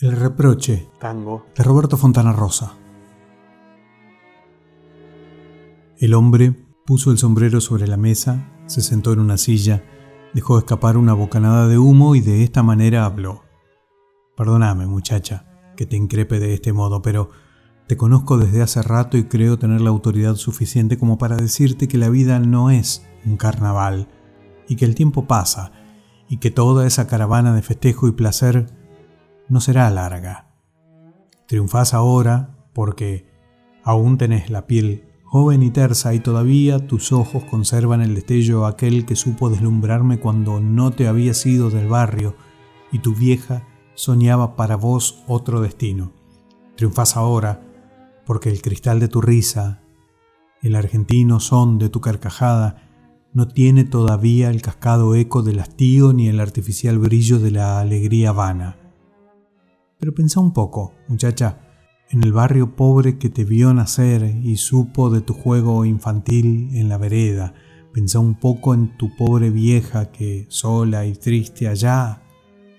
El reproche Tango. de Roberto Fontana Rosa. El hombre puso el sombrero sobre la mesa, se sentó en una silla, dejó escapar una bocanada de humo y de esta manera habló. Perdóname, muchacha, que te increpe de este modo, pero te conozco desde hace rato y creo tener la autoridad suficiente como para decirte que la vida no es un carnaval, y que el tiempo pasa, y que toda esa caravana de festejo y placer no será larga. Triunfás ahora porque aún tenés la piel joven y tersa y todavía tus ojos conservan el destello aquel que supo deslumbrarme cuando no te habías ido del barrio y tu vieja soñaba para vos otro destino. Triunfás ahora porque el cristal de tu risa, el argentino son de tu carcajada, no tiene todavía el cascado eco del hastío ni el artificial brillo de la alegría vana. Pero pensá un poco, muchacha, en el barrio pobre que te vio nacer y supo de tu juego infantil en la vereda. Pensá un poco en tu pobre vieja que, sola y triste allá,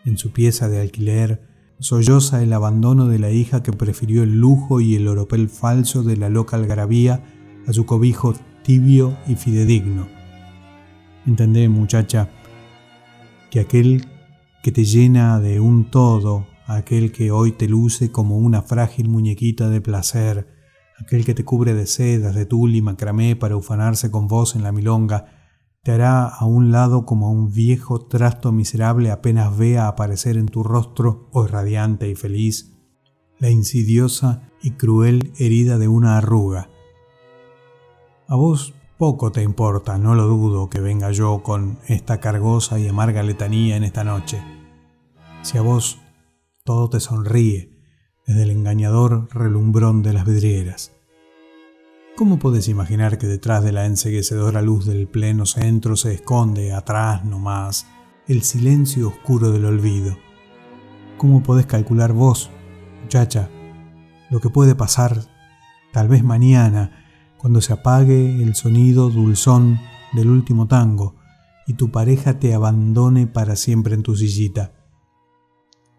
en su pieza de alquiler, solloza el abandono de la hija que prefirió el lujo y el oropel falso de la loca algarabía a su cobijo tibio y fidedigno. Entendé, muchacha, que aquel que te llena de un todo, aquel que hoy te luce como una frágil muñequita de placer, aquel que te cubre de sedas, de tul y macramé para ufanarse con vos en la milonga, te hará a un lado como un viejo trasto miserable apenas vea aparecer en tu rostro, hoy radiante y feliz, la insidiosa y cruel herida de una arruga. A vos poco te importa, no lo dudo, que venga yo con esta cargosa y amarga letanía en esta noche. Si a vos todo te sonríe desde el engañador relumbrón de las vidrieras. ¿Cómo podés imaginar que detrás de la enseguecedora luz del pleno centro se esconde, atrás nomás, el silencio oscuro del olvido? ¿Cómo podés calcular vos, muchacha, lo que puede pasar tal vez mañana, cuando se apague el sonido dulzón del último tango y tu pareja te abandone para siempre en tu sillita?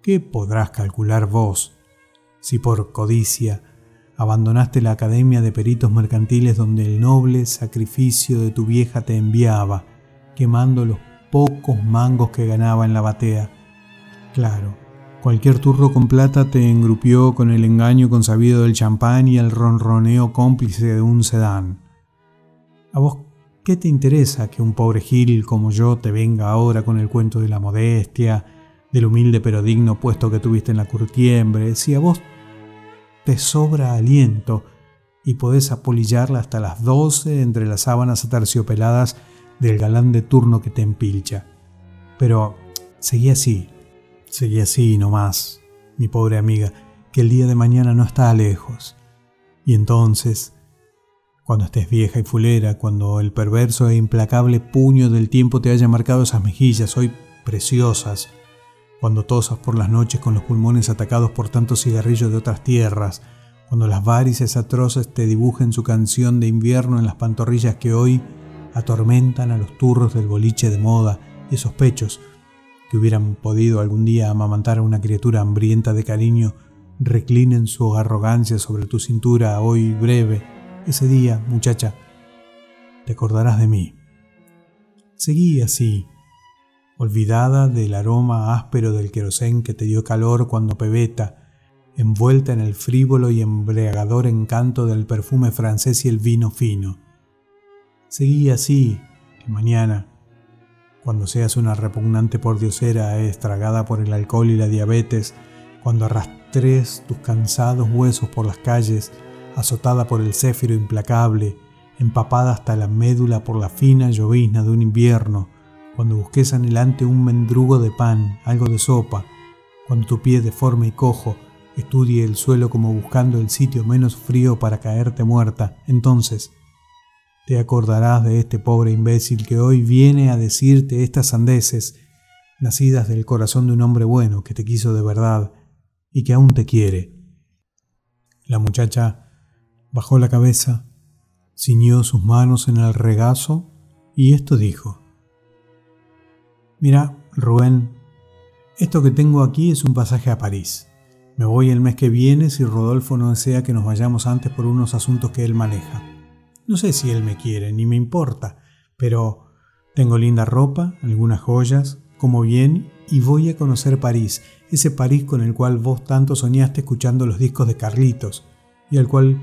¿Qué podrás calcular vos si por codicia abandonaste la Academia de Peritos Mercantiles donde el noble sacrificio de tu vieja te enviaba, quemando los pocos mangos que ganaba en la batea? Claro, cualquier turro con plata te engrupió con el engaño consabido del champán y el ronroneo cómplice de un sedán. ¿A vos qué te interesa que un pobre gil como yo te venga ahora con el cuento de la modestia, del humilde pero digno puesto que tuviste en la curtiembre, si a vos te sobra aliento y podés apolillarla hasta las doce entre las sábanas aterciopeladas del galán de turno que te empilcha. Pero seguí así, seguí así nomás, mi pobre amiga, que el día de mañana no está lejos. Y entonces, cuando estés vieja y fulera, cuando el perverso e implacable puño del tiempo te haya marcado esas mejillas hoy preciosas, cuando tosas por las noches con los pulmones atacados por tantos cigarrillos de otras tierras, cuando las varices atroces te dibujen su canción de invierno en las pantorrillas que hoy atormentan a los turros del boliche de moda y esos pechos que hubieran podido algún día amamantar a una criatura hambrienta de cariño, reclinen su arrogancia sobre tu cintura hoy breve, ese día, muchacha, te acordarás de mí. Seguí así, olvidada del aroma áspero del querosén que te dio calor cuando pebeta, envuelta en el frívolo y embriagador encanto del perfume francés y el vino fino. Seguí así, que mañana, cuando seas una repugnante pordiosera estragada por el alcohol y la diabetes, cuando arrastres tus cansados huesos por las calles, azotada por el céfiro implacable, empapada hasta la médula por la fina llovizna de un invierno, cuando busques anhelante un mendrugo de pan, algo de sopa, cuando tu pie deforme y cojo estudie el suelo como buscando el sitio menos frío para caerte muerta, entonces te acordarás de este pobre imbécil que hoy viene a decirte estas sandeces, nacidas del corazón de un hombre bueno que te quiso de verdad y que aún te quiere. La muchacha bajó la cabeza, ciñó sus manos en el regazo y esto dijo. Mira, Rubén, esto que tengo aquí es un pasaje a París. Me voy el mes que viene si Rodolfo no desea que nos vayamos antes por unos asuntos que él maneja. No sé si él me quiere, ni me importa, pero tengo linda ropa, algunas joyas, como bien y voy a conocer París, ese París con el cual vos tanto soñaste escuchando los discos de Carlitos y al cual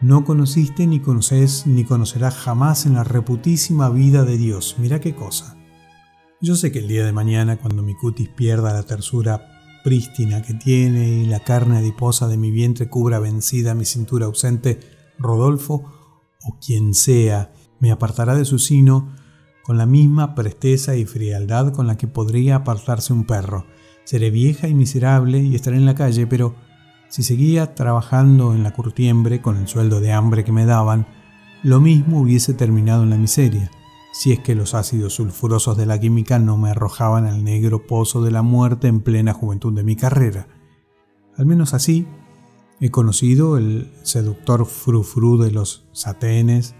no conociste ni conoces ni conocerás jamás en la reputísima vida de Dios. Mira qué cosa. Yo sé que el día de mañana, cuando mi cutis pierda la tersura prístina que tiene y la carne adiposa de mi vientre cubra vencida mi cintura ausente, Rodolfo, o quien sea, me apartará de su sino con la misma presteza y frialdad con la que podría apartarse un perro. Seré vieja y miserable y estaré en la calle, pero si seguía trabajando en la curtiembre con el sueldo de hambre que me daban, lo mismo hubiese terminado en la miseria, si es que los ácidos sulfurosos de la química no me arrojaban al negro pozo de la muerte en plena juventud de mi carrera. Al menos así, he conocido el seductor frufru de los satenes,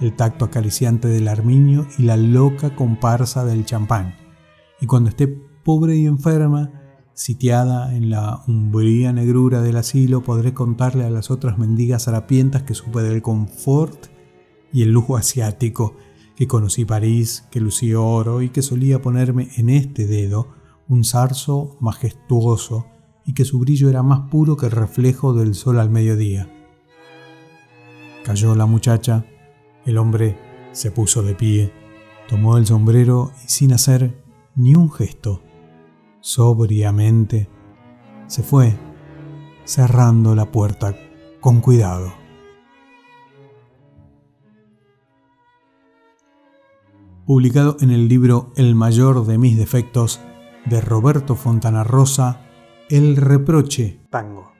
el tacto acariciante del armiño y la loca comparsa del champán. Y cuando esté pobre y enferma, Sitiada en la umbría negrura del asilo, podré contarle a las otras mendigas harapientas que supe del confort y el lujo asiático, que conocí París, que lucí oro y que solía ponerme en este dedo un zarzo majestuoso y que su brillo era más puro que el reflejo del sol al mediodía. Cayó la muchacha, el hombre se puso de pie, tomó el sombrero y sin hacer ni un gesto, sobriamente, se fue, cerrando la puerta con cuidado. Publicado en el libro El mayor de mis defectos de Roberto Fontana Rosa, El reproche tango.